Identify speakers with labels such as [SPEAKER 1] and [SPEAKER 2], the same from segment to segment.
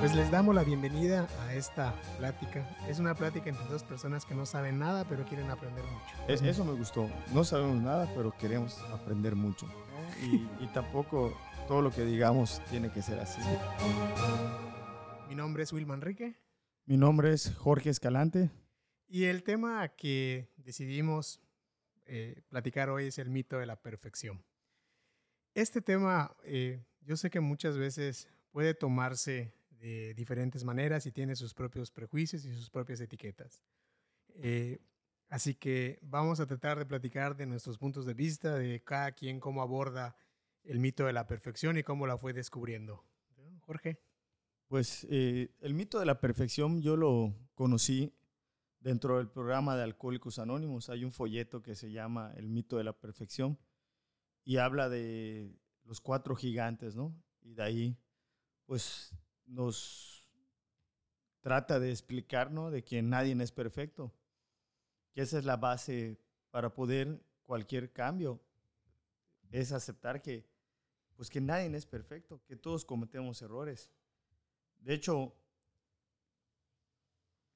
[SPEAKER 1] Pues les damos la bienvenida a esta plática. Es una plática entre dos personas que no saben nada, pero quieren aprender mucho.
[SPEAKER 2] Es- eso me gustó. No sabemos nada, pero queremos aprender mucho. y tampoco todo lo que digamos tiene que ser así.
[SPEAKER 1] Mi nombre es Will Manrique
[SPEAKER 2] Mi nombre es Jorge Escalante.
[SPEAKER 1] y el tema que decidimos eh, platicar hoy es el mito de la perfección. Este tema eh, yo sé que muchas veces puede tomarse de diferentes maneras y tiene sus propios prejuicios y sus propias etiquetas. Eh, así que vamos a tratar de platicar de nuestros puntos de vista, de cada quien cómo aborda el mito de la perfección y cómo la fue descubriendo. Jorge.
[SPEAKER 2] Pues eh, el mito de la perfección yo lo conocí dentro del programa de Alcohólicos Anónimos. Hay un folleto que se llama El mito de la perfección y habla de los cuatro gigantes, ¿no? Y de ahí, pues nos trata de explicar, ¿no? De que nadie es perfecto. Que esa es la base para poder cualquier cambio. Es aceptar que, pues que nadie es perfecto, que todos cometemos errores. De hecho,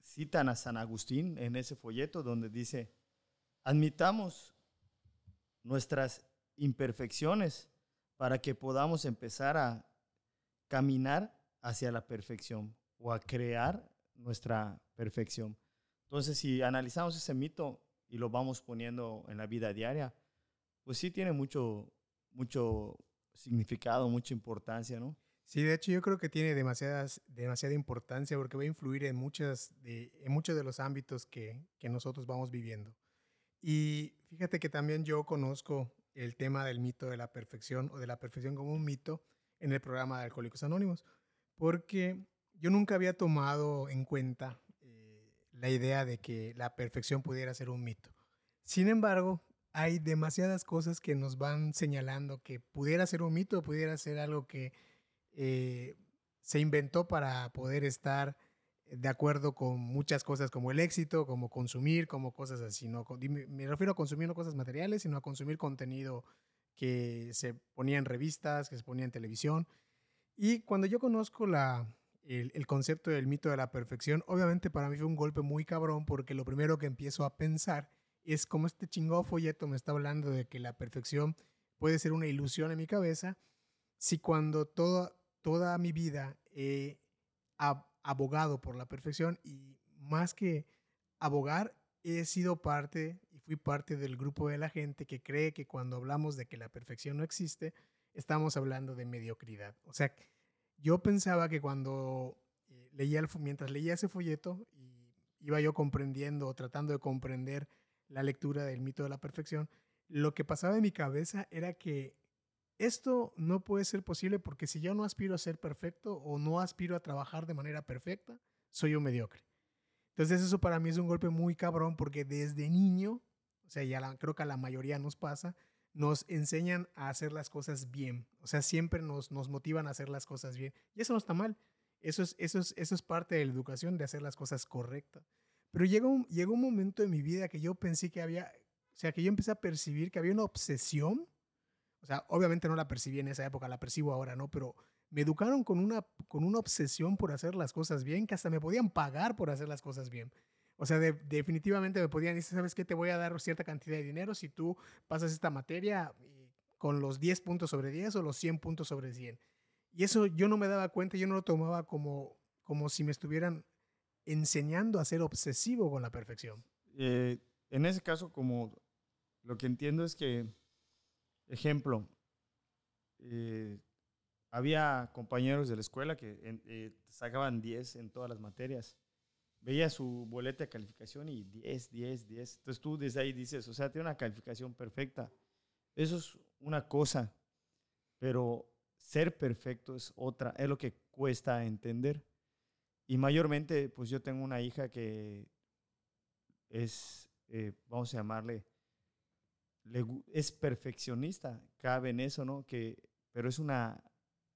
[SPEAKER 2] citan a San Agustín en ese folleto donde dice, admitamos nuestras imperfecciones para que podamos empezar a caminar hacia la perfección o a crear nuestra perfección. Entonces, si analizamos ese mito y lo vamos poniendo en la vida diaria, pues sí tiene mucho, mucho significado, mucha importancia, ¿no?
[SPEAKER 1] Sí, de hecho yo creo que tiene demasiadas, demasiada importancia porque va a influir en, muchas de, en muchos de los ámbitos que, que nosotros vamos viviendo. Y fíjate que también yo conozco el tema del mito de la perfección o de la perfección como un mito en el programa de Alcohólicos Anónimos, porque yo nunca había tomado en cuenta eh, la idea de que la perfección pudiera ser un mito. Sin embargo, hay demasiadas cosas que nos van señalando que pudiera ser un mito, pudiera ser algo que eh, se inventó para poder estar de acuerdo con muchas cosas como el éxito, como consumir, como cosas así. No, me refiero a consumir no cosas materiales, sino a consumir contenido que se ponía en revistas, que se ponía en televisión. Y cuando yo conozco la, el, concepto del mito de la perfección, obviamente para mí fue un golpe muy cabrón porque lo primero que empiezo a pensar es como este chingado folleto me está hablando de que la perfección puede ser una ilusión en mi cabeza si cuando toda, toda mi vida he ab- abogado por la perfección y más que abogar, he sido parte fui parte del grupo de la gente que cree que cuando hablamos de que la perfección no existe, estamos hablando de mediocridad. O sea, yo pensaba que cuando eh, leía el, mientras leía ese folleto iba yo comprendiendo o tratando de comprender la lectura del mito de la perfección, lo que pasaba en mi cabeza era que esto no puede ser posible porque si yo no aspiro a ser perfecto o no aspiro a trabajar de manera perfecta, soy un mediocre. Entonces eso para mí es un golpe muy cabrón porque desde niño, o sea, creo que a la mayoría nos pasa, nos enseñan a hacer las cosas bien. O sea, siempre nos, nos motivan a hacer las cosas bien. Y eso no está mal. Eso es, eso, es, eso es parte de la educación, de hacer las cosas correctas. Pero llegó un, llegó un momento en mi vida que yo pensé que había, o sea, que yo empecé a percibir que había una obsesión. O sea, obviamente no la percibí en esa época, la percibo ahora, ¿no? Pero me educaron con una, con una obsesión por hacer las cosas bien, que hasta me podían pagar por hacer las cosas bien. O sea, de- definitivamente me podían decir, ¿sabes qué? Te voy a dar cierta cantidad de dinero si tú pasas esta materia con los 10 puntos sobre 10 o los 100 puntos sobre 100. Y eso yo no me daba cuenta, yo no lo tomaba como, como si me estuvieran enseñando a ser obsesivo con la perfección.
[SPEAKER 2] Eh, en ese caso, como lo que entiendo es que, ejemplo, eh, había compañeros de la escuela que eh, sacaban 10 en todas las materias. Veía su boleta de calificación y 10, 10, 10. Entonces tú desde ahí dices, o sea, tiene una calificación perfecta. Eso es una cosa, pero ser perfecto es otra, es lo que cuesta entender. Y mayormente, pues yo tengo una hija que es, eh, vamos a llamarle, le es perfeccionista, cabe en eso, ¿no? Que, pero es una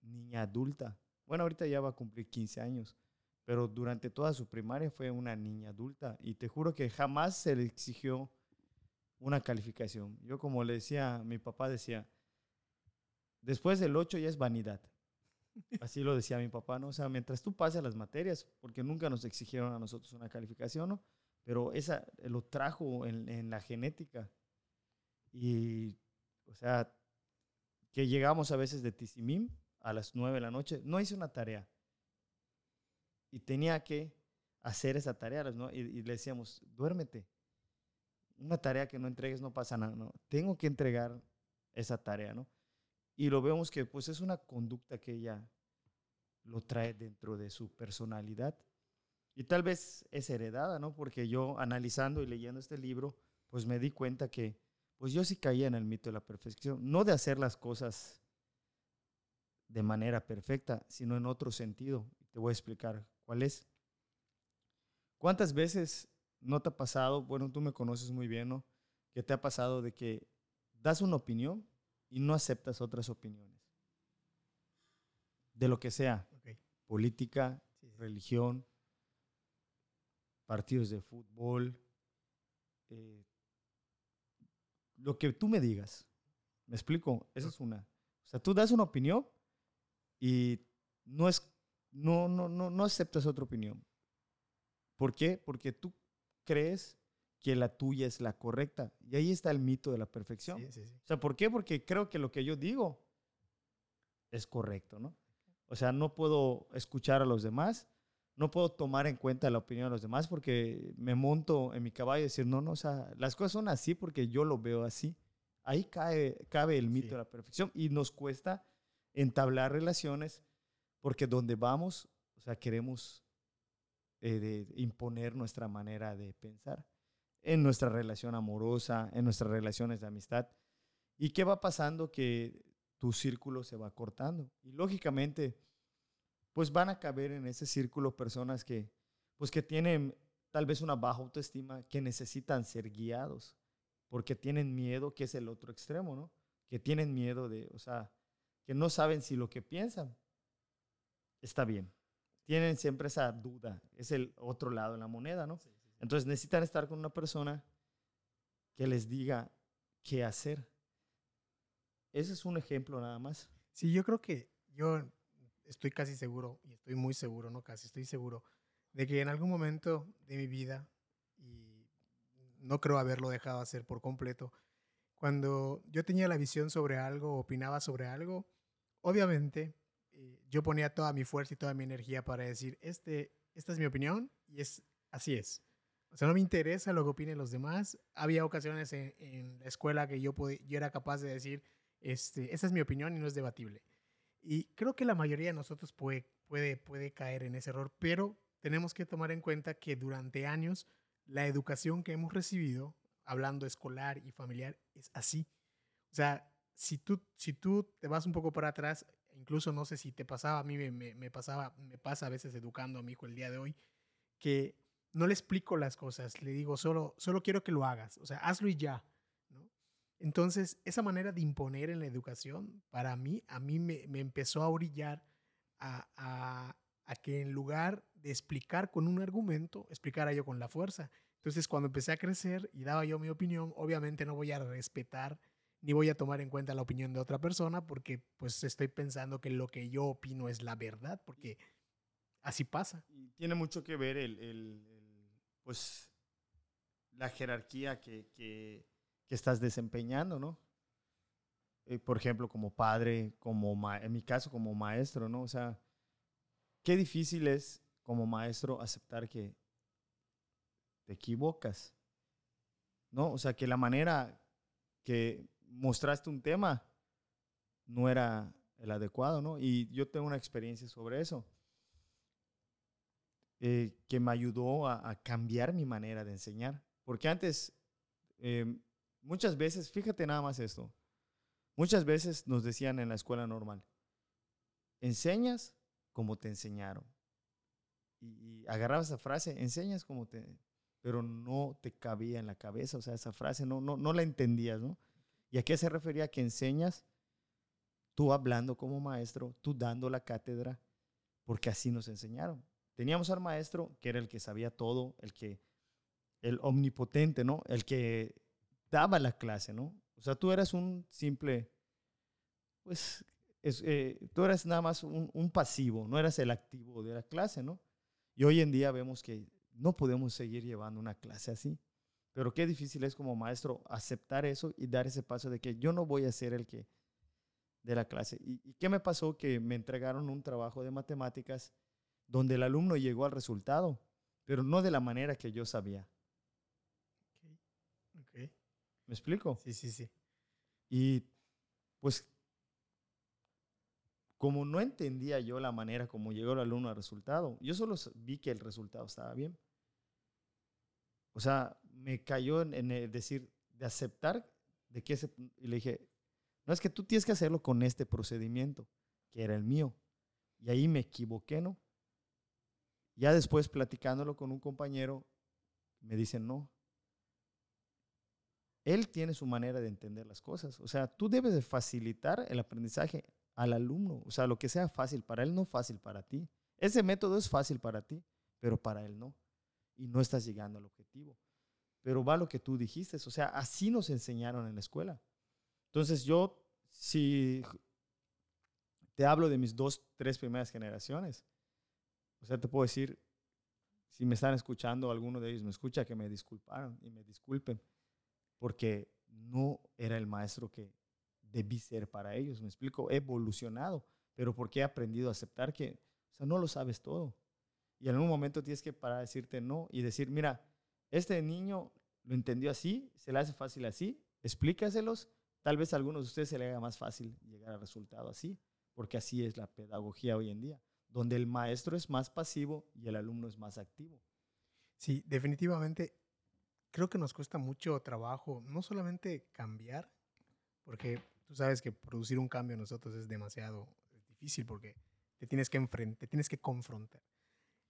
[SPEAKER 2] niña adulta. Bueno, ahorita ya va a cumplir 15 años, pero durante toda su primaria fue una niña adulta y te juro que jamás se le exigió una calificación. Yo como le decía, mi papá decía, después del 8 ya es vanidad. Así lo decía mi papá, ¿no? O sea, mientras tú pases las materias, porque nunca nos exigieron a nosotros una calificación, ¿no? Pero esa lo trajo en, en la genética. Y, o sea, que llegamos a veces de Tizimín a las 9 de la noche, no hice una tarea. Y tenía que hacer esa tarea, ¿no? Y, le decíamos, duérmete. Una tarea que no entregues no pasa nada, ¿no? Tengo que entregar esa tarea, ¿no? Y lo vemos que pues es una conducta que ella lo trae dentro de su personalidad. Y tal vez es heredada, ¿no? Porque yo analizando y leyendo este libro, pues me di cuenta que pues yo sí caía en el mito de la perfección, no de hacer las cosas de manera perfecta, sino en otro sentido. Te voy a explicar cuál es. ¿Cuántas veces no te ha pasado, bueno, tú me conoces muy bien, ¿no? Que te ha pasado de que das una opinión y no aceptas otras opiniones. De lo que sea. Política, religión, partidos de fútbol, eh, lo que tú me digas. ¿Me explico? Esa es una. O sea, tú das una opinión y no, es, no, no, no, no aceptas otra opinión. ¿Por qué? Porque tú crees que la tuya es la correcta. Y ahí está el mito de la perfección. O sea, ¿por qué? Porque creo que lo que yo digo es correcto, ¿no? O sea, no puedo escuchar a los demás, no puedo tomar en cuenta la opinión de los demás porque me monto en mi caballo y decir, no, no, o sea, las cosas son así porque yo lo veo así. Ahí cae, cabe el mito de la perfección y nos cuesta entablar relaciones porque donde vamos, o sea, queremos eh, imponer nuestra manera de pensar en nuestra relación amorosa, en nuestras relaciones de amistad. ¿Y qué va pasando? Que tu círculo se va cortando. Y lógicamente, pues van a caber en ese círculo personas que, pues que tienen tal vez una baja autoestima, que necesitan ser guiados, porque tienen miedo, que es el otro extremo, ¿no? Que tienen miedo de, o sea, que no saben si lo que piensan está bien. Tienen siempre esa duda, es el otro lado de la moneda, ¿no? Entonces necesitan estar con una persona que les diga qué hacer. Ese es un ejemplo nada más.
[SPEAKER 1] Sí, yo creo que yo estoy casi seguro, y estoy muy seguro, no casi, estoy seguro, de que en algún momento de mi vida, y no creo haberlo dejado hacer por completo, cuando yo tenía la visión sobre algo, opinaba sobre algo, obviamente eh, yo ponía toda mi fuerza y toda mi energía para decir, este, esta es mi opinión y es así es. O sea, no me interesa lo que opinen los demás. Había ocasiones en, la escuela que yo, yo era capaz de decir, este, esa es mi opinión y no es debatible. Y creo que la mayoría de nosotros puede, puede, puede caer en ese error, pero tenemos que tomar en cuenta que durante años la educación que hemos recibido, hablando escolar y familiar, es así. O sea, si tú, si tú te vas un poco para atrás, incluso no sé si te pasaba, a mí me, pasaba, me pasa a veces educando a mi hijo el día de hoy, que no le explico las cosas, le digo, solo, solo quiero que lo hagas, o sea, hazlo y ya. Entonces, esa manera de imponer en la educación, para mí, a mí me, me empezó a orillar a, a, a, que en lugar de explicar con un argumento, explicara yo con la fuerza. Entonces, cuando empecé a crecer y daba yo mi opinión, obviamente no voy a respetar ni voy a tomar en cuenta la opinión de otra persona porque pues estoy pensando que lo que yo opino es la verdad, porque así pasa.
[SPEAKER 2] Y tiene mucho que ver el, el pues, la jerarquía que, que, que estás desempeñando, ¿no? Eh, por ejemplo, como padre, como en mi caso, como maestro, ¿no? O sea, qué difícil es como maestro aceptar que te equivocas, ¿no? O sea, que la manera que mostraste un tema no era el adecuado, ¿no? Y yo tengo una experiencia sobre eso. Eh, que me ayudó a, cambiar mi manera de enseñar. Porque antes, em, muchas veces, fíjate nada más esto, muchas veces nos decían en la escuela normal, enseñas como te enseñaron. Y, agarrabas esa frase, enseñas como te, pero no te cabía en la cabeza, o sea, esa frase no, no, no la entendías, ¿no? ¿Y a qué se refería que enseñas? Tú hablando como maestro, tú dando la cátedra, porque así nos enseñaron. Teníamos al maestro que era el que sabía todo, el que, el omnipotente, ¿no? El que daba la clase, ¿no? O sea, tú eras un simple, pues, eh, tú eras nada más un, un, pasivo, no eras el activo de la clase, ¿no? Y hoy en día vemos que no podemos seguir llevando una clase así. Pero qué difícil es como maestro aceptar eso y dar ese paso de que yo no voy a ser el que de la clase. ¿Y, y qué me pasó? Que me entregaron un trabajo de matemáticas donde el alumno llegó al resultado, pero no de la manera que yo sabía.
[SPEAKER 1] Okay.
[SPEAKER 2] ¿Me explico?
[SPEAKER 1] Sí, sí, sí.
[SPEAKER 2] Y pues como no entendía yo la manera como llegó el alumno al resultado, yo solo vi que el resultado estaba bien. O sea, me cayó en, el decir, de aceptar de que ese, y le dije, no es que tú tienes que hacerlo con este procedimiento, que era el mío. Y ahí me equivoqué, ¿no? Ya después platicándolo con un compañero, me dicen, no, él tiene su manera de entender las cosas. O sea, tú debes de facilitar el aprendizaje al alumno. O sea, lo que sea fácil para él, no fácil para ti. Ese método es fácil para ti, pero para él no. Y no estás llegando al objetivo. Pero va lo que tú dijiste. O sea, así nos enseñaron en la escuela. Entonces yo, si te hablo de mis dos, tres primeras generaciones, o sea, te puedo decir, si me están escuchando, alguno de ellos me escucha, que me disculparon y me disculpen porque no era el maestro que debí ser para ellos. Me explico, he evolucionado, pero porque he aprendido a aceptar que, o sea, no lo sabes todo. Y en un momento tienes que parar decirte no y decir, mira, este niño lo entendió así, se le hace fácil así, explícaselos. Tal vez a algunos de ustedes se le haga más fácil llegar al resultado así, porque así es la pedagogía hoy en día, donde el maestro es más pasivo y el alumno es más activo.
[SPEAKER 1] Sí, definitivamente creo que nos cuesta mucho trabajo, no solamente cambiar, porque tú sabes que producir un cambio nosotros es demasiado difícil porque te tienes que enfrentar, te tienes que confrontar.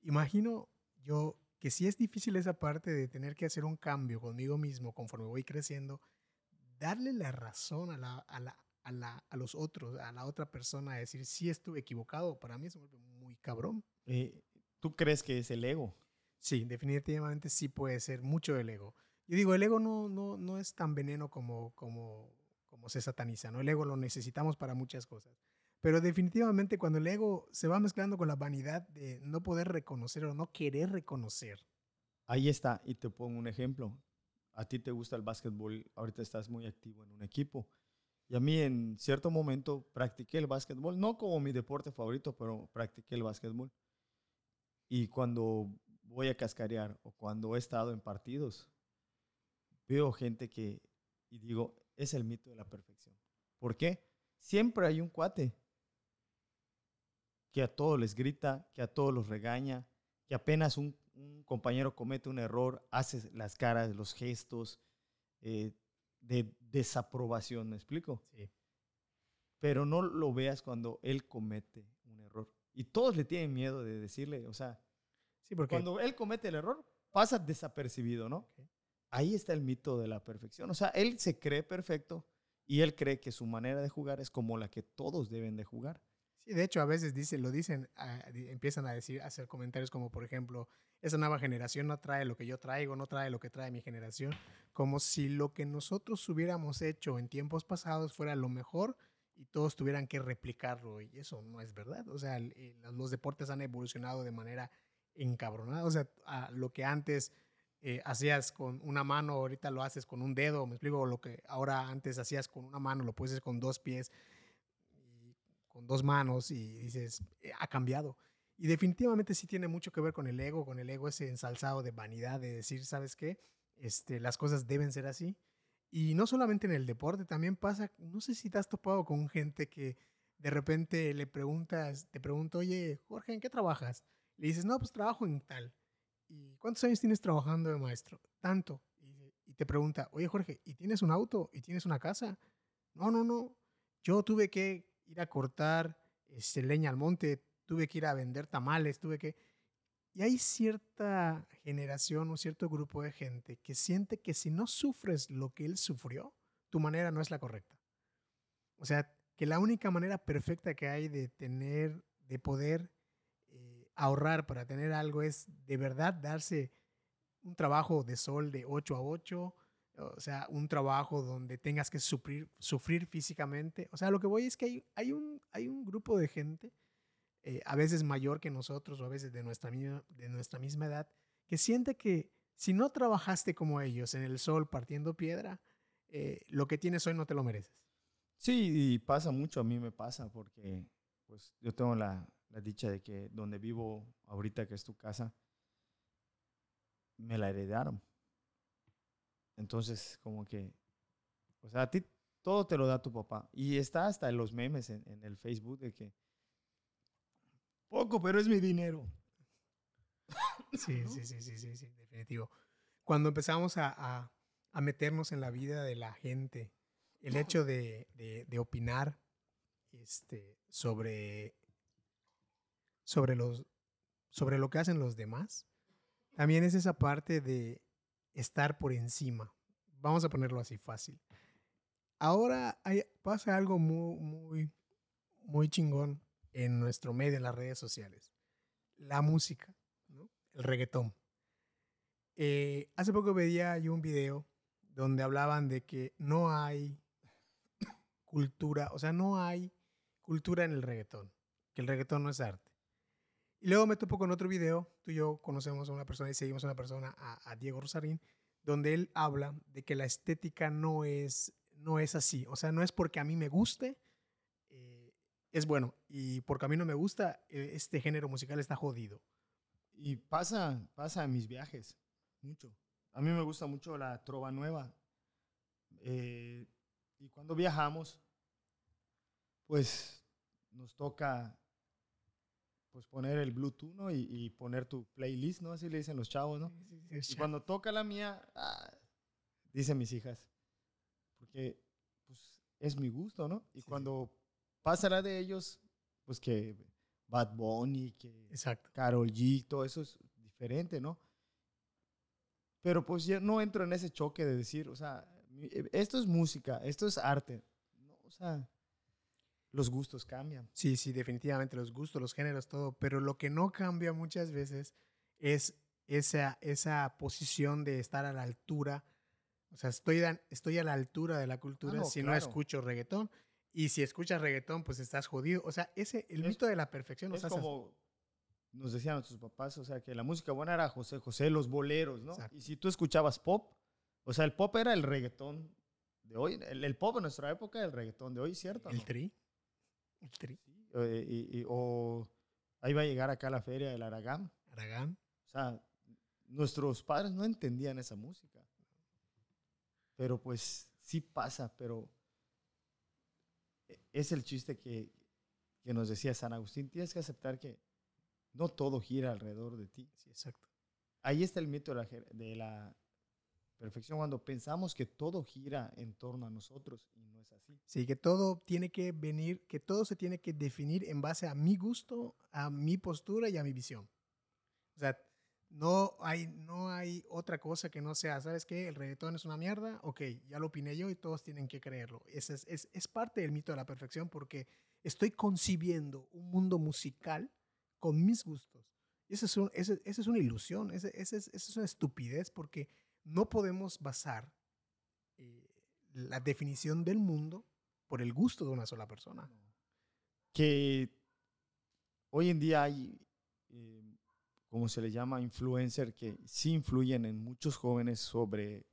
[SPEAKER 1] Imagino yo que si es difícil esa parte de tener que hacer un cambio conmigo mismo conforme voy creciendo, darle la razón a, la, a, la, a, la, a los otros, a la otra persona, a decir si estuve equivocado, para mí es muy cabrón.
[SPEAKER 2] Eh, ¿Tú crees que es el ego?
[SPEAKER 1] Sí, definitivamente sí puede ser mucho del ego. Yo digo, el ego no, no, no es tan veneno como, como, como se sataniza, ¿no? El ego lo necesitamos para muchas cosas. Pero definitivamente cuando el ego se va mezclando con la vanidad de no poder reconocer o no querer reconocer.
[SPEAKER 2] Ahí está, y te pongo un ejemplo. A ti te gusta el básquetbol, ahorita estás muy activo en un equipo. Y a mí en cierto momento practiqué el básquetbol, no como mi deporte favorito, pero practiqué el básquetbol. Y cuando voy a cascarear o cuando he estado en partidos, veo gente que, y digo, es el mito de la perfección. ¿Por qué? Siempre hay un cuate que a todos les grita, que a todos los regaña, que apenas un, compañero comete un error, hace las caras, los gestos eh, de desaprobación, ¿me explico?
[SPEAKER 1] Sí.
[SPEAKER 2] Pero no lo veas cuando él comete un error. Y todos le tienen miedo de decirle, o sea,
[SPEAKER 1] Sí, porque
[SPEAKER 2] cuando él comete el error, pasa desapercibido, ¿no? Ahí está el mito de la perfección. O sea, él se cree perfecto y él cree que su manera de jugar es como la que todos deben de jugar.
[SPEAKER 1] Sí, de hecho, a veces dice, lo dicen, ah, empiezan a decir, a hacer comentarios como, por ejemplo, esa nueva generación no trae lo que yo traigo, no trae lo que trae mi generación, como si lo que nosotros hubiéramos hecho en tiempos pasados fuera lo mejor y todos tuvieran que replicarlo. Y eso no es verdad. O sea, los deportes han evolucionado de manera encabronada. O sea, a lo que antes eh, hacías con una mano, ahorita lo haces con un dedo, me explico, lo que ahora antes hacías con una mano, lo puedes hacer con dos pies, con dos manos y dices, eh, ha cambiado. Y definitivamente sí tiene mucho que ver con el ego, con el ego ese ensalzado de vanidad, de decir, ¿sabes qué? Este, las cosas deben ser así. Y no solamente en el deporte, también pasa, no sé si te has topado con gente que de repente le preguntas, te pregunta, oye, Jorge, ¿en qué trabajas? Le dices, no, pues trabajo en tal. ¿Y cuántos años tienes trabajando de maestro? Tanto. Y, te pregunta, oye Jorge, ¿y tienes un auto? ¿Y tienes una casa? No, no, no. Yo tuve que ir a cortar este, leña al monte, tuve que ir a vender tamales, tuve que... Y hay cierta generación o cierto grupo de gente que siente que si no sufres lo que él sufrió, tu manera no es la correcta. O sea, que la única manera perfecta que hay de tener, de poder ahorrar para tener algo es de verdad darse un trabajo de sol de 8 a 8, o sea, un trabajo donde tengas que sufrir, sufrir físicamente. O sea, lo que voy es que hay, hay, un, hay un grupo de gente, eh, a veces mayor que nosotros o a veces de nuestra, misma, de nuestra misma edad, que siente que si no trabajaste como ellos en el sol partiendo piedra, eh, lo que tienes hoy no te lo mereces.
[SPEAKER 2] Sí, y pasa mucho, a mí me pasa, porque pues yo tengo la, la dicha de que donde vivo ahorita, que es tu casa, me la heredaron. Entonces, como que, o sea, a ti todo te lo da tu papá. Y está hasta en los memes en, en el Facebook de que, poco, pero es mi dinero.
[SPEAKER 1] Sí, sí, sí, sí, sí, sí, definitivo. Cuando empezamos a, a, a meternos en la vida de la gente, el hecho de, de, de opinar este, sobre, sobre, los, sobre lo que hacen los demás, también es esa parte de estar por encima. Vamos a ponerlo así fácil. Ahora pasa algo muy, muy, muy chingón en nuestro medio, en las redes sociales. La música, el reggaetón. Eh, hace poco veía yo un video donde hablaban de que no hay cultura, o sea, no hay cultura en el reggaetón, que el reggaetón no es arte. Y luego me topo con otro video, tú y yo conocemos a una persona y seguimos a una persona, a, a Diego Rosarín, donde él habla de que la estética no es, no es así, o sea, no es porque a mí me guste, eh, es bueno, y porque a mí no me gusta, eh, este género musical está jodido.
[SPEAKER 2] Y pasa, pasa en mis viajes, mucho. A mí me gusta mucho la trova nueva. Eh, y cuando viajamos, pues nos toca pues poner el Bluetooth, ¿no? Y, y, poner tu playlist, ¿no? Así le dicen los chavos, ¿no?
[SPEAKER 1] Sí, sí, sí,
[SPEAKER 2] y cuando toca la mía, ah, dicen mis hijas, porque pues es mi gusto, ¿no? Y
[SPEAKER 1] Sí,
[SPEAKER 2] cuando pasa la de ellos, pues que Bad Bunny, que
[SPEAKER 1] Exacto.
[SPEAKER 2] Carol G, todo eso es diferente, ¿no? Pero pues yo no entro en ese choque de decir, o sea, eh, esto es música, esto es arte. No, o sea, los gustos cambian.
[SPEAKER 1] Sí, sí, definitivamente los gustos, los géneros, todo, pero lo que no cambia muchas veces es esa, esa posición de estar a la altura. O sea, estoy, estoy a la altura de la cultura
[SPEAKER 2] Ah, no,
[SPEAKER 1] si no escucho reggaetón. Y si escuchas reggaetón, pues estás jodido. O sea, ese, el
[SPEAKER 2] Es-
[SPEAKER 1] mito de la perfección nos
[SPEAKER 2] Es
[SPEAKER 1] hace-
[SPEAKER 2] como nos decían nuestros papás, o sea, que la música buena era José José, los boleros, ¿no?
[SPEAKER 1] Exacto.
[SPEAKER 2] Y si tú escuchabas pop, o sea, el pop era el reggaetón de hoy. El, el pop en nuestra época era el reggaetón de hoy, ¿cierto?
[SPEAKER 1] el
[SPEAKER 2] no?
[SPEAKER 1] tri. El tri.
[SPEAKER 2] Sí, eh, y- y- o ahí va a llegar acá la feria del Aragán.
[SPEAKER 1] Aragán.
[SPEAKER 2] O sea, nuestros padres no entendían esa música. Pero pues sí pasa, pero e- es el chiste que, que nos decía San Agustín. Tienes que aceptar que no todo gira alrededor de ti.
[SPEAKER 1] Sí, exacto.
[SPEAKER 2] Ahí está el mito de la, jer- de la perfección, cuando pensamos que todo gira en torno a nosotros y no es así.
[SPEAKER 1] Sí, que todo tiene que venir, que todo se tiene que definir en base a mi gusto, a mi postura y a mi visión. O sea, no hay, no hay otra cosa que no sea, ¿sabes qué? El reggaetón es una mierda, ok, ya lo opiné yo y todos tienen que creerlo. Es, es, es parte del mito de la perfección porque estoy concibiendo un mundo musical con mis gustos. Esa es, un- es una ilusión, esa es, es una estupidez porque no podemos basar eh, la definición del mundo por el gusto de una sola persona.
[SPEAKER 2] Que hoy en día hay, eh, como se le llama, influencer que sí influyen en muchos jóvenes sobre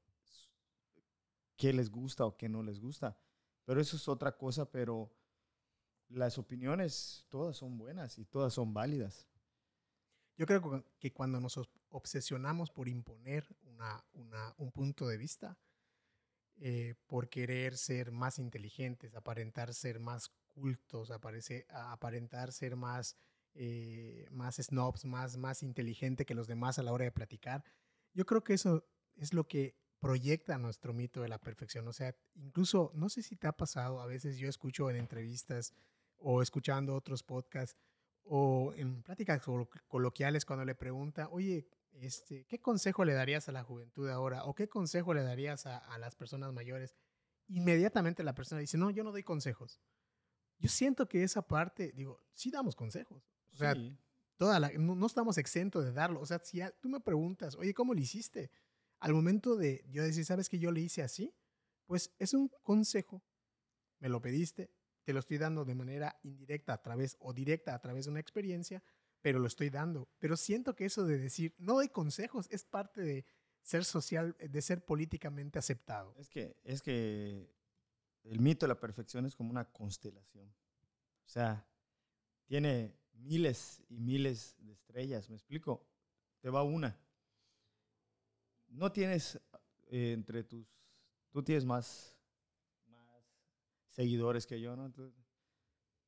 [SPEAKER 2] qué les gusta o qué no les gusta. Pero eso es otra cosa, pero las opiniones todas son buenas y todas son válidas.
[SPEAKER 1] Yo creo que- cuando nos os- obsesionamos por imponer una, un punto de vista, eh, por querer ser más inteligentes, aparentar ser más cultos, aparece- aparentar ser más, eh, más snobs, más, más inteligente que los demás a la hora de platicar, yo creo que eso es lo que proyecta nuestro mito de la perfección. O sea, incluso, no sé si te ha pasado, a veces yo escucho en entrevistas o escuchando otros podcasts o en pláticas colo- coloquiales cuando le pregunta, oye, este, ¿qué consejo le darías a la juventud ahora? ¿O qué consejo le darías a, a las personas mayores? Inmediatamente la persona dice, no, yo no doy consejos. Yo siento que esa parte, digo, sí damos consejos. O sea,
[SPEAKER 2] Sí.
[SPEAKER 1] toda la- no, no estamos exentos de darlo. O sea, si a- tú me preguntas, oye, ¿cómo lo hiciste? Al momento de yo decir, ¿sabes que yo le hice así? Pues es un consejo. Me lo pediste, te lo estoy dando de manera indirecta a través o directa a través de una experiencia, pero lo estoy dando. Pero siento que eso de decir, no doy consejos, es parte de ser social, de ser políticamente aceptado.
[SPEAKER 2] Es que, es que el mito de la perfección es como una constelación. O sea, tiene miles y miles de estrellas, ¿me explico? Te va una. No tienes eh, entre tus, tú tienes más, más seguidores que yo, ¿no?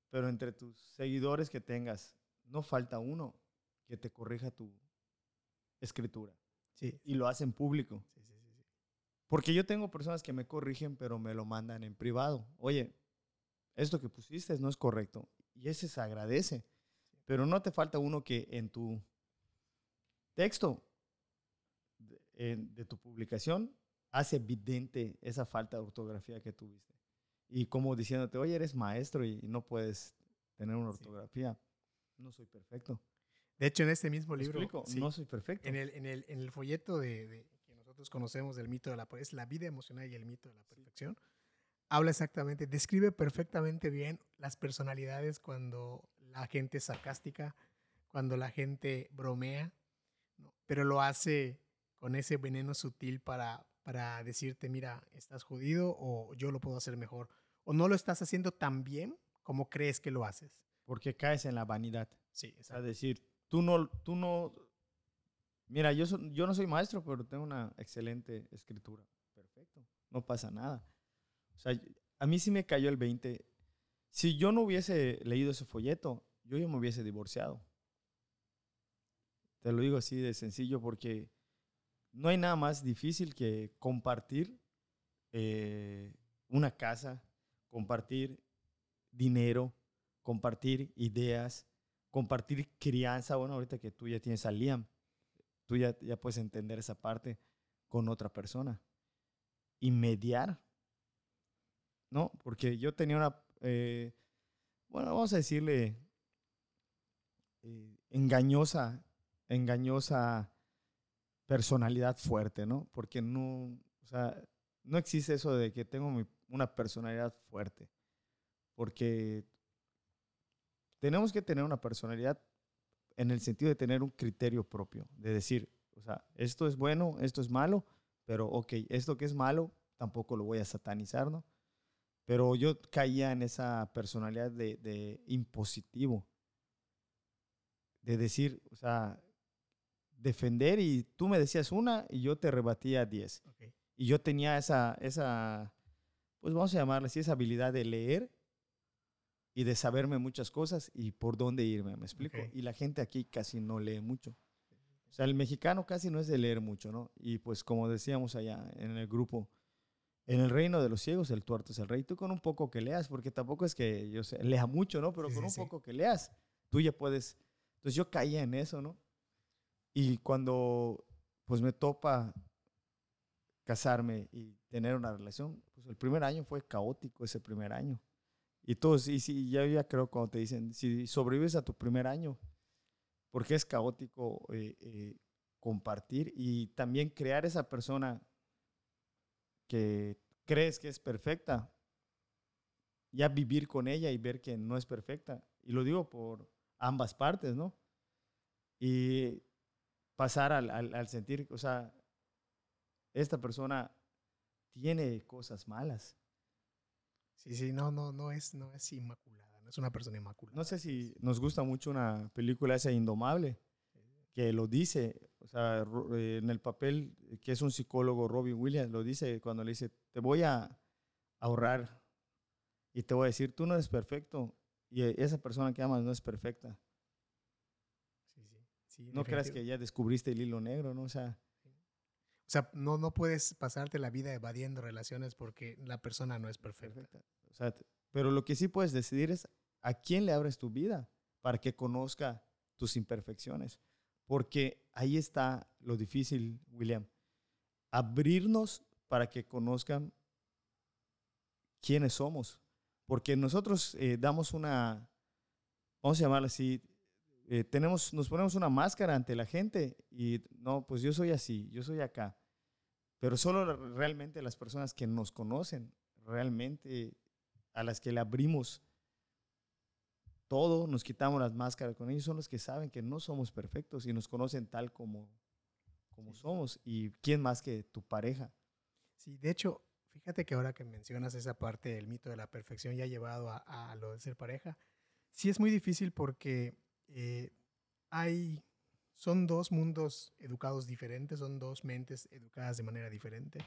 [SPEAKER 2] pero entre tus seguidores que tengas, no falta uno que te corrija tu escritura.
[SPEAKER 1] Sí.
[SPEAKER 2] Y lo hacen público.
[SPEAKER 1] Sí, sí, sí, sí.
[SPEAKER 2] Porque yo tengo personas que me corrigen, pero me lo mandan en privado. Oye, esto que pusiste no es correcto. Y ese se agradece. Pero no te falta uno que en tu texto de, en- de tu publicación hace evidente esa falta de ortografía que tuviste. Y como diciéndote, oye, eres maestro y no puedes tener una
[SPEAKER 1] Sí.
[SPEAKER 2] No soy perfecto.
[SPEAKER 1] De hecho, en este mismo
[SPEAKER 2] ¿Me
[SPEAKER 1] libro,
[SPEAKER 2] explico?
[SPEAKER 1] sí,
[SPEAKER 2] No soy perfecto.
[SPEAKER 1] en, el, en, el, en el folleto de, de- que nosotros conocemos del mito de la es la vida emocional y el mito de la perfección, habla exactamente, describe perfectamente bien las personalidades cuando la gente es sarcástica, cuando la gente bromea, ¿no? pero lo hace con ese veneno sutil para, para decirte, mira, estás jodido o yo lo puedo hacer mejor, o no lo estás haciendo tan bien como crees que lo haces.
[SPEAKER 2] Porque caes en la vanidad.
[SPEAKER 1] Sí,
[SPEAKER 2] sea, decir, tú no, tú no, mira, yo, so- yo no soy maestro, pero tengo una excelente escritura. Perfecto, no pasa nada. O sea, a mí sí me cayó el 20. Si yo no hubiese leído ese folleto, yo ya me hubiese divorciado. Te lo digo así de sencillo porque no hay nada más difícil que compartir eh, una casa, compartir dinero, compartir ideas, compartir crianza. Bueno, ahorita que tú ya tienes a Liam, tú ya, ya puedes entender esa parte con otra persona. Y mediar. ¿No? Porque yo tenía una, eh, bueno, vamos a decirle, eh, engañosa, engañosa personalidad fuerte, ¿no? Porque no, o sea, no existe eso de que tengo una personalidad fuerte. Porque tenemos que tener una personalidad en el sentido de tener un criterio propio, de decir, o sea, esto es bueno, esto es malo, pero ok, esto que es malo tampoco lo voy a satanizar, ¿no? Pero yo caía en esa personalidad de, de impositivo, de decir, o sea, defender y tú me decías una y yo te rebatía diez.
[SPEAKER 1] Ok.
[SPEAKER 2] Y yo tenía esa, esa, pues vamos a llamarle así, esa habilidad de leer y de saberme muchas cosas y por dónde irme, ¿me explico? Y la gente aquí casi no lee mucho. O sea, el mexicano casi no es de leer mucho, ¿no? Y pues como decíamos allá en el grupo, en el reino de los ciegos el tuerto es el rey. Tú con un poco que leas, porque tampoco es que yo sé, lea mucho, ¿no? Pero
[SPEAKER 1] Sí,
[SPEAKER 2] con
[SPEAKER 1] sí,
[SPEAKER 2] un
[SPEAKER 1] sí.
[SPEAKER 2] poco que leas, tú ya puedes. Entonces yo caía en eso, ¿no? Y cuando pues me topa casarme y tener una relación, pues el primer año fue caótico ese primer año. Y todos, y si ya, ya creo cuando te dicen, si sobrevives a tu primer año, porque es caótico eh, eh, compartir y también crear esa persona que crees que es perfecta, ya vivir con ella y ver que no es perfecta. Y lo digo por ambas partes, ¿no? Y pasar al, al, al sentir, o sea, esta persona tiene cosas malas.
[SPEAKER 1] Sí, sí, no, no, no es, no es inmaculada, no es una persona inmaculada.
[SPEAKER 2] No sé si nos gusta mucho una película esa Indomable, que lo dice, o sea, eh, en el papel que es un psicólogo, Robin Williams, lo dice cuando le dice, te voy a ahorrar y te voy a decir, tú no eres perfecto y eh, esa persona que amas no es perfecta.
[SPEAKER 1] Sí, sí, sí,
[SPEAKER 2] No creas que ya descubriste el hilo negro, ¿no? O sea,
[SPEAKER 1] O sea, no, no puedes pasarte la vida evadiendo relaciones porque la persona no es perfecta.
[SPEAKER 2] O sea, pero lo que sí puedes decidir es a quién le abres tu vida para que conozca tus imperfecciones. Porque ahí está lo difícil, William. Abrirnos para que conozcan quiénes somos. Porque nosotros eh, damos una, vamos a llamarla así, eh, tenemos, nos ponemos una máscara ante la gente y no, pues yo soy así, yo soy acá. Pero solo realmente las personas que nos conocen realmente a las que le abrimos todo, nos quitamos las máscaras con ellos, son los que saben que no somos perfectos y nos conocen tal como, como somos. ¿Y quién más que tu pareja?
[SPEAKER 1] Sí, de hecho, fíjate que ahora que mencionas esa parte del mito de la perfección ya llevado a, lo de ser pareja, sí es muy difícil porque eh, hay, son dos mundos educados diferentes, son dos mentes educadas de manera diferente.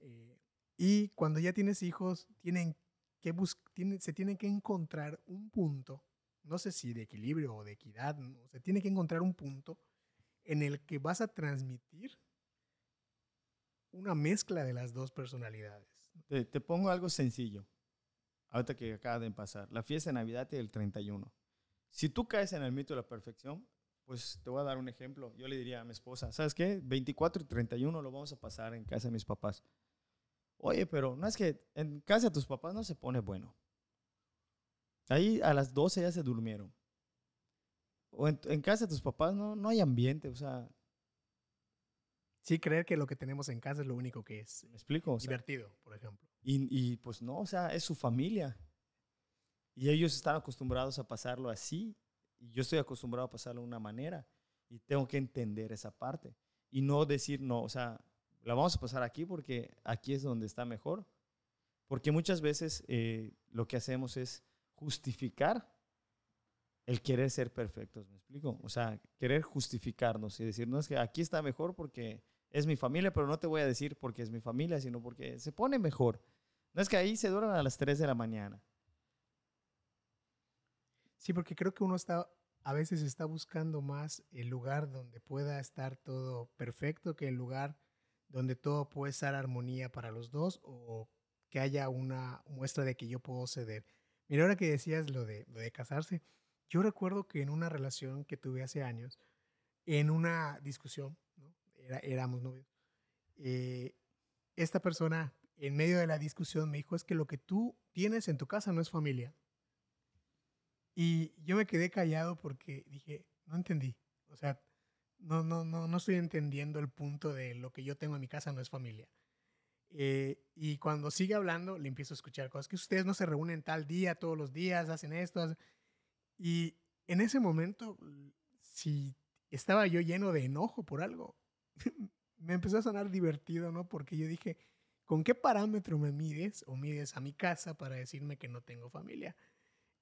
[SPEAKER 1] Eh, y cuando ya tienes hijos, tienen que se tiene que encontrar un punto, no sé si de equilibrio o de equidad, se tiene que encontrar un punto en el que vas a transmitir una mezcla de las dos personalidades.
[SPEAKER 2] Te, te pongo algo sencillo, ahorita que acaba de pasar, la fiesta de Navidad y el 31. Si tú caes en el mito de la perfección, pues te voy a dar un ejemplo. Yo le diría a mi esposa, ¿sabes qué? 24 y 31 lo vamos a pasar en casa de mis papás. Oye, pero no es que en casa de tus papás no se pone bueno. Ahí a las 12 ya se durmieron. O en, casa de tus papás no, no hay ambiente, o sea.
[SPEAKER 1] Sí, creer que lo que tenemos en casa es lo único que es.
[SPEAKER 2] ¿Me explico?
[SPEAKER 1] divertido, por ejemplo.
[SPEAKER 2] Y, y pues no, o sea, es su familia. Y ellos están acostumbrados a pasarlo así. Y yo estoy acostumbrado a pasarlo de una manera. Y tengo que entender esa parte. Y no decir, no, o sea, la vamos a pasar aquí porque aquí es donde está mejor. Porque muchas veces eh, lo que hacemos es justificar el querer ser perfectos, ¿me explico? O sea, querer justificarnos y decir, no es que aquí está mejor porque es mi familia, pero no te voy a decir porque es mi familia, sino porque se pone mejor. No es que ahí se duran a las 3 de la mañana.
[SPEAKER 1] Sí, porque creo que uno está, a veces está buscando más el lugar donde pueda estar todo perfecto que el lugar donde todo puede ser armonía para los dos o que haya una muestra de que yo puedo ceder. Mira, ahora que decías lo de, lo de casarse, yo recuerdo que en una relación que tuve hace años, en una discusión. Era, éramos novios, eh, esta persona en medio de la discusión me dijo, es que lo que tú tienes en tu casa no es familia. Y yo me quedé callado porque dije, no entendí. O sea, no, no, no, no estoy entendiendo el punto de lo que yo tengo en mi casa no es familia. Eh, y cuando sigue hablando, le empiezo a escuchar cosas que ustedes no se reúnen tal día, todos los días, hacen esto. Y en ese momento, si estaba yo lleno de enojo por algo, me empezó a sonar divertido, ¿no? Porque yo dije, ¿con qué parámetro me mides o mides a mi casa para decirme que no tengo familia?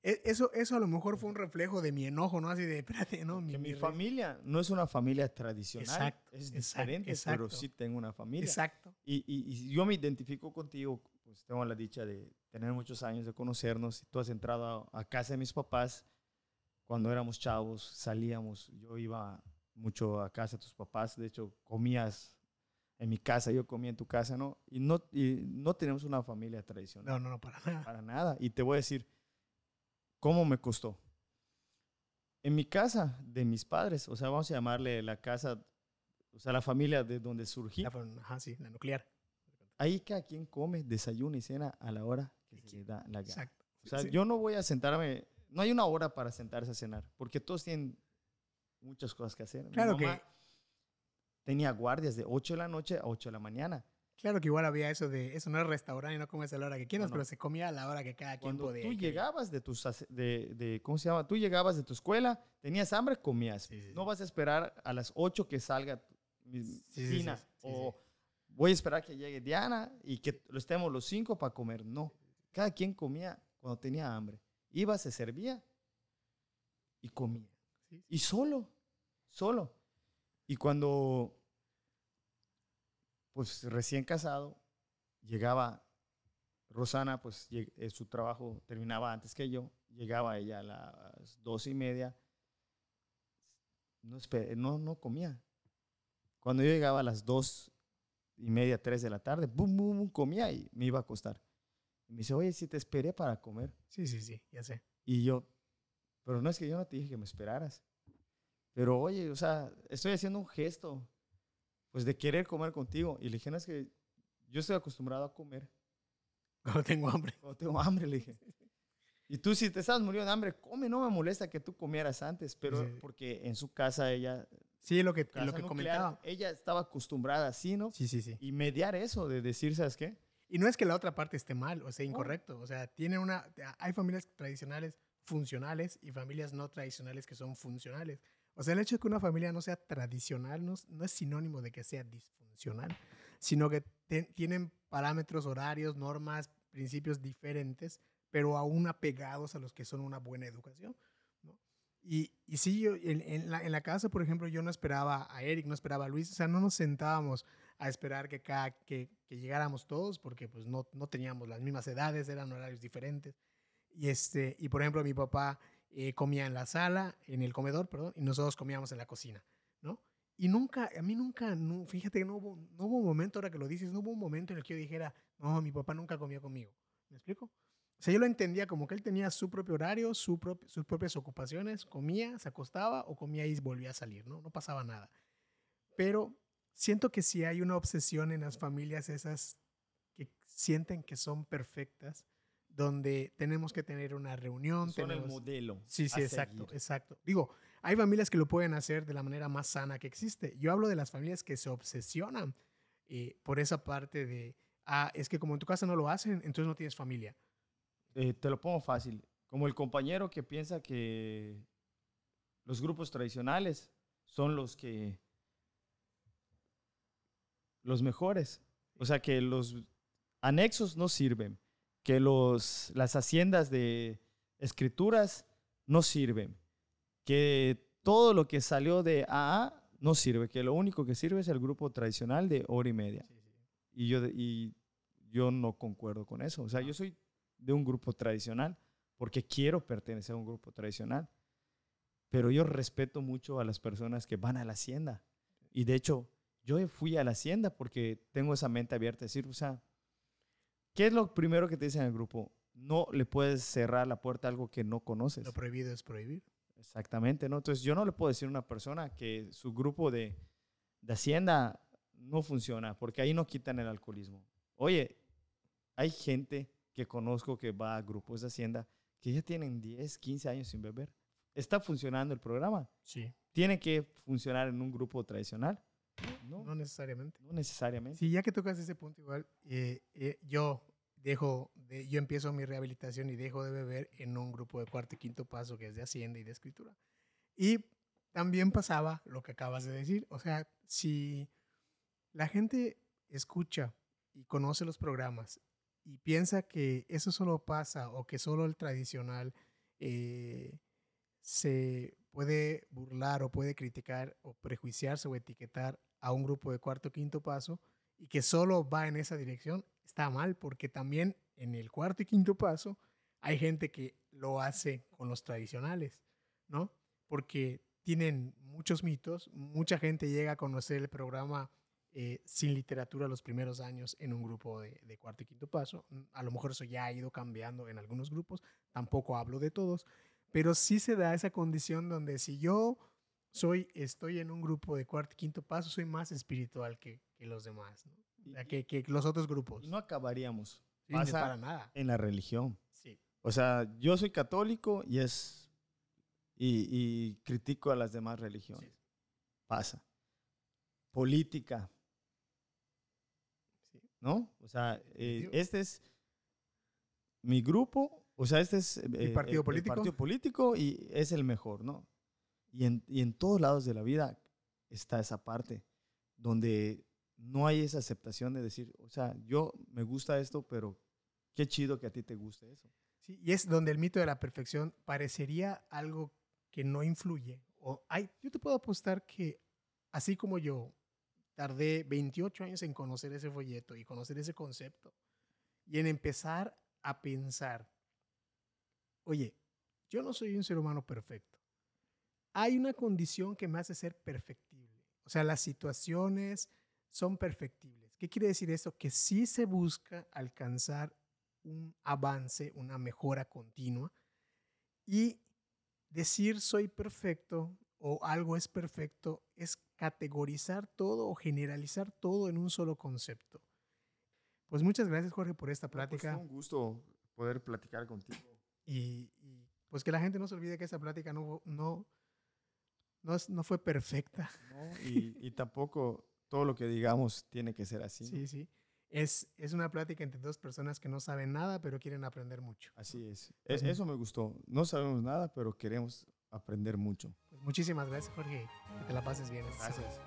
[SPEAKER 1] E, eso, eso a lo mejor fue un reflejo de mi enojo, ¿no? Así de, espérate, ¿no?
[SPEAKER 2] Mi, mi familia no es una familia tradicional. es diferente, pero sí tengo una familia.
[SPEAKER 1] Exacto.
[SPEAKER 2] Y, y, yo me identifico contigo, pues tengo la dicha de tener muchos años de conocernos. Tú has entrado a, casa de mis papás cuando éramos chavos, salíamos. Yo iba mucho a casa de tus papás. De hecho, comías en mi casa, yo comía en tu casa, ¿no? Y no, y no tenemos una familia tradicional.
[SPEAKER 1] No, no, no, para nada.
[SPEAKER 2] Para nada. Y te voy a decir ¿Cómo me costó? En mi casa de mis padres, o sea, vamos a llamarle la casa, o sea, la familia de donde surgí.
[SPEAKER 1] La, ajá, sí, la nuclear.
[SPEAKER 2] Ahí cada quien come, desayuno y cena a la hora que se da la gana. Exacto. O sea, yo no voy a sentarme, no hay una hora para sentarse a cenar, porque todos tienen muchas cosas que hacer.
[SPEAKER 1] Claro que
[SPEAKER 2] tenía guardias de 8 de la noche a 8 de la mañana.
[SPEAKER 1] Claro que igual había eso de, eso no es restaurante y no comes a la hora que quieras, pero se comía a la hora que cada quien podía.
[SPEAKER 2] Tú llegabas de tus, de, de, ¿cómo se llama? Tú llegabas de tu escuela, tenías hambre, comías. No vas a esperar a las 8 que salga mi cena o voy a esperar que llegue Diana y que lo estemos los cinco para comer. No, cada quien comía cuando tenía hambre. Iba, se servía y comía. Y solo, solo. Y cuando pues recién casado, llegaba Rosana, pues eh, su trabajo terminaba antes que yo, llegaba ella a las dos y media, no, no, no comía. Cuando yo llegaba a las dos y media, tres de la tarde, bum, bum, bum, comía y me iba a acostar. Y me dice, oye, si te esperé para comer.
[SPEAKER 1] Sí, sí, sí, ya sé.
[SPEAKER 2] Y yo, pero no es que yo no te dije que me esperaras. Pero oye, o sea, estoy haciendo un gesto pues de querer comer contigo. Y le dije, no, es que yo estoy acostumbrado a comer.
[SPEAKER 1] Cuando tengo hambre.
[SPEAKER 2] Cuando tengo hambre, le dije. Y tú si te estás muriendo de hambre, come, no me molesta que tú comieras antes, pero porque en su casa ella...
[SPEAKER 1] Sí, lo que, lo que comentaba.
[SPEAKER 2] Ella estaba acostumbrada así, ¿no?
[SPEAKER 1] Sí, sí, sí.
[SPEAKER 2] Y mediar eso, de decir, ¿sabes qué?
[SPEAKER 1] Y no es que la otra parte esté mal o sea incorrecto. O sea, tiene una, hay familias tradicionales funcionales y familias no tradicionales que son funcionales. O sea, el hecho de que una familia no sea tradicional no, es sinónimo de que sea disfuncional, sino que tienen parámetros horarios, normas, principios diferentes, pero aún apegados a los que son una buena educación. Y, y sí, yo, en, la, en, la, casa, por ejemplo, yo no esperaba a Eric, no esperaba a Luis, o sea, no nos sentábamos a esperar que, cada, que, que llegáramos todos, porque pues no, no teníamos las mismas edades, eran horarios diferentes. Y, este, y por ejemplo, mi papá eh, comía en la sala, en el comedor, perdón, y nosotros comíamos en la cocina, ¿no? Y nunca, a mí nunca, no, fíjate que no hubo, no hubo un momento, ahora que lo dices, no hubo un momento en el que yo dijera, no, mi papá nunca comió conmigo. ¿Me explico? O sea, yo lo entendía como que él tenía su propio horario, su sus propias ocupaciones, comía, se acostaba o comía y volvía a salir, ¿no? No pasaba nada. Pero siento que si hay una obsesión en las familias esas que sienten que son perfectas, donde tenemos que tener una reunión.
[SPEAKER 2] Son
[SPEAKER 1] el
[SPEAKER 2] modelo.
[SPEAKER 1] Sí, sí, exacto, exacto. Digo, hay familias que lo pueden hacer de la manera más sana que existe. Yo hablo de las familias que se obsesionan eh, por esa parte de, ah, es que como en tu casa no lo hacen, entonces no tienes familia.
[SPEAKER 2] Eh, te lo pongo fácil. Como el compañero que piensa que los grupos tradicionales son los que los mejores. O sea, que los anexos no sirven, que los, las haciendas de escrituras no sirven, que todo lo que salió de AA no sirve, que lo único que sirve es el grupo tradicional de hora y media. Y, yo, y yo no concuerdo con eso. O sea, yo soy de un grupo tradicional porque quiero pertenecer a un grupo tradicional. Pero yo respeto mucho a las personas que van a la hacienda. Y de hecho, yo fui a la hacienda porque tengo esa mente abierta de decir, o sea, ¿qué es lo primero que te dicen en el grupo? No le puedes cerrar la puerta a algo que no conoces.
[SPEAKER 1] Lo prohibido es prohibir.
[SPEAKER 2] Exactamente, ¿no? Entonces yo no le puedo decir a una persona que su grupo de, de hacienda no funciona porque ahí no quitan el alcoholismo. Oye, hay gente que conozco que va a grupos de hacienda que ya tienen 10, 15 años sin beber. ¿Está funcionando el programa?
[SPEAKER 1] Sí.
[SPEAKER 2] ¿Tiene que funcionar en un grupo tradicional?
[SPEAKER 1] No, no necesariamente.
[SPEAKER 2] No necesariamente.
[SPEAKER 1] Sí, ya que tocas ese punto igual, eh, eh, yo dejo, de, yo empiezo mi rehabilitación y dejo de beber en un grupo de cuarto y quinto paso que es de hacienda y de escritura. Y también pasaba lo que acabas de decir, o sea, si la gente escucha y conoce los programas y piensa que eso solo pasa o que solo el tradicional eh, se puede burlar o puede criticar o prejuiciarse o etiquetar a un grupo de cuarto quinto paso y que solo va en esa dirección, está mal porque también en el cuarto y quinto paso hay gente que lo hace con los tradicionales, ¿no? Porque tienen muchos mitos, mucha gente llega a conocer el programa eh, sin literatura los primeros años en un grupo de, cuarto y quinto paso. A lo mejor eso ya ha ido cambiando en algunos grupos, tampoco hablo de todos, pero sí se da esa condición donde si yo soy, estoy en un grupo de cuarto y quinto paso, soy más espiritual que, los demás, que, que, los otros grupos.
[SPEAKER 2] No acabaríamos.
[SPEAKER 1] para nada.
[SPEAKER 2] En la religión.
[SPEAKER 1] Sí.
[SPEAKER 2] O sea, yo soy católico y es y, critico a las demás religiones. Pasa. Política, ¿no? O sea, eh, este es mi grupo, o sea, este es
[SPEAKER 1] eh, partido, político?
[SPEAKER 2] partido político y es el mejor, ¿no? Y en, todos lados de la vida está esa parte donde no hay esa aceptación de decir, o sea, yo me gusta esto, pero qué chido que a ti te guste eso.
[SPEAKER 1] Sí, y es donde el mito de la perfección parecería algo que no influye. O hay, yo te puedo apostar que así como yo tardé 28 años en conocer ese folleto y conocer ese concepto y en empezar a pensar, oye, yo no soy un ser humano perfecto. Hay una condición que me hace ser perfectible. O sea, las situaciones son perfectibles. ¿Qué quiere decir esto? Que sí se busca alcanzar un avance, una mejora continua y decir soy perfecto o algo es perfecto es categorizar todo o generalizar todo en un solo concepto. Pues muchas gracias, Jorge, por esta pues, plática.
[SPEAKER 2] fue un gusto poder platicar contigo.
[SPEAKER 1] Y, pues que la gente no se olvide que esta plática no, no, no, no fue perfecta.
[SPEAKER 2] y, y, tampoco todo lo que digamos tiene que ser así.
[SPEAKER 1] Sí, sí. es, es una plática entre dos personas que no saben nada, pero quieren aprender mucho.
[SPEAKER 2] Así es. es eso me gustó. No sabemos nada, pero queremos aprender mucho.
[SPEAKER 1] Pues muchísimas gracias, Jorge. Que te la pases bien.
[SPEAKER 2] Gracias.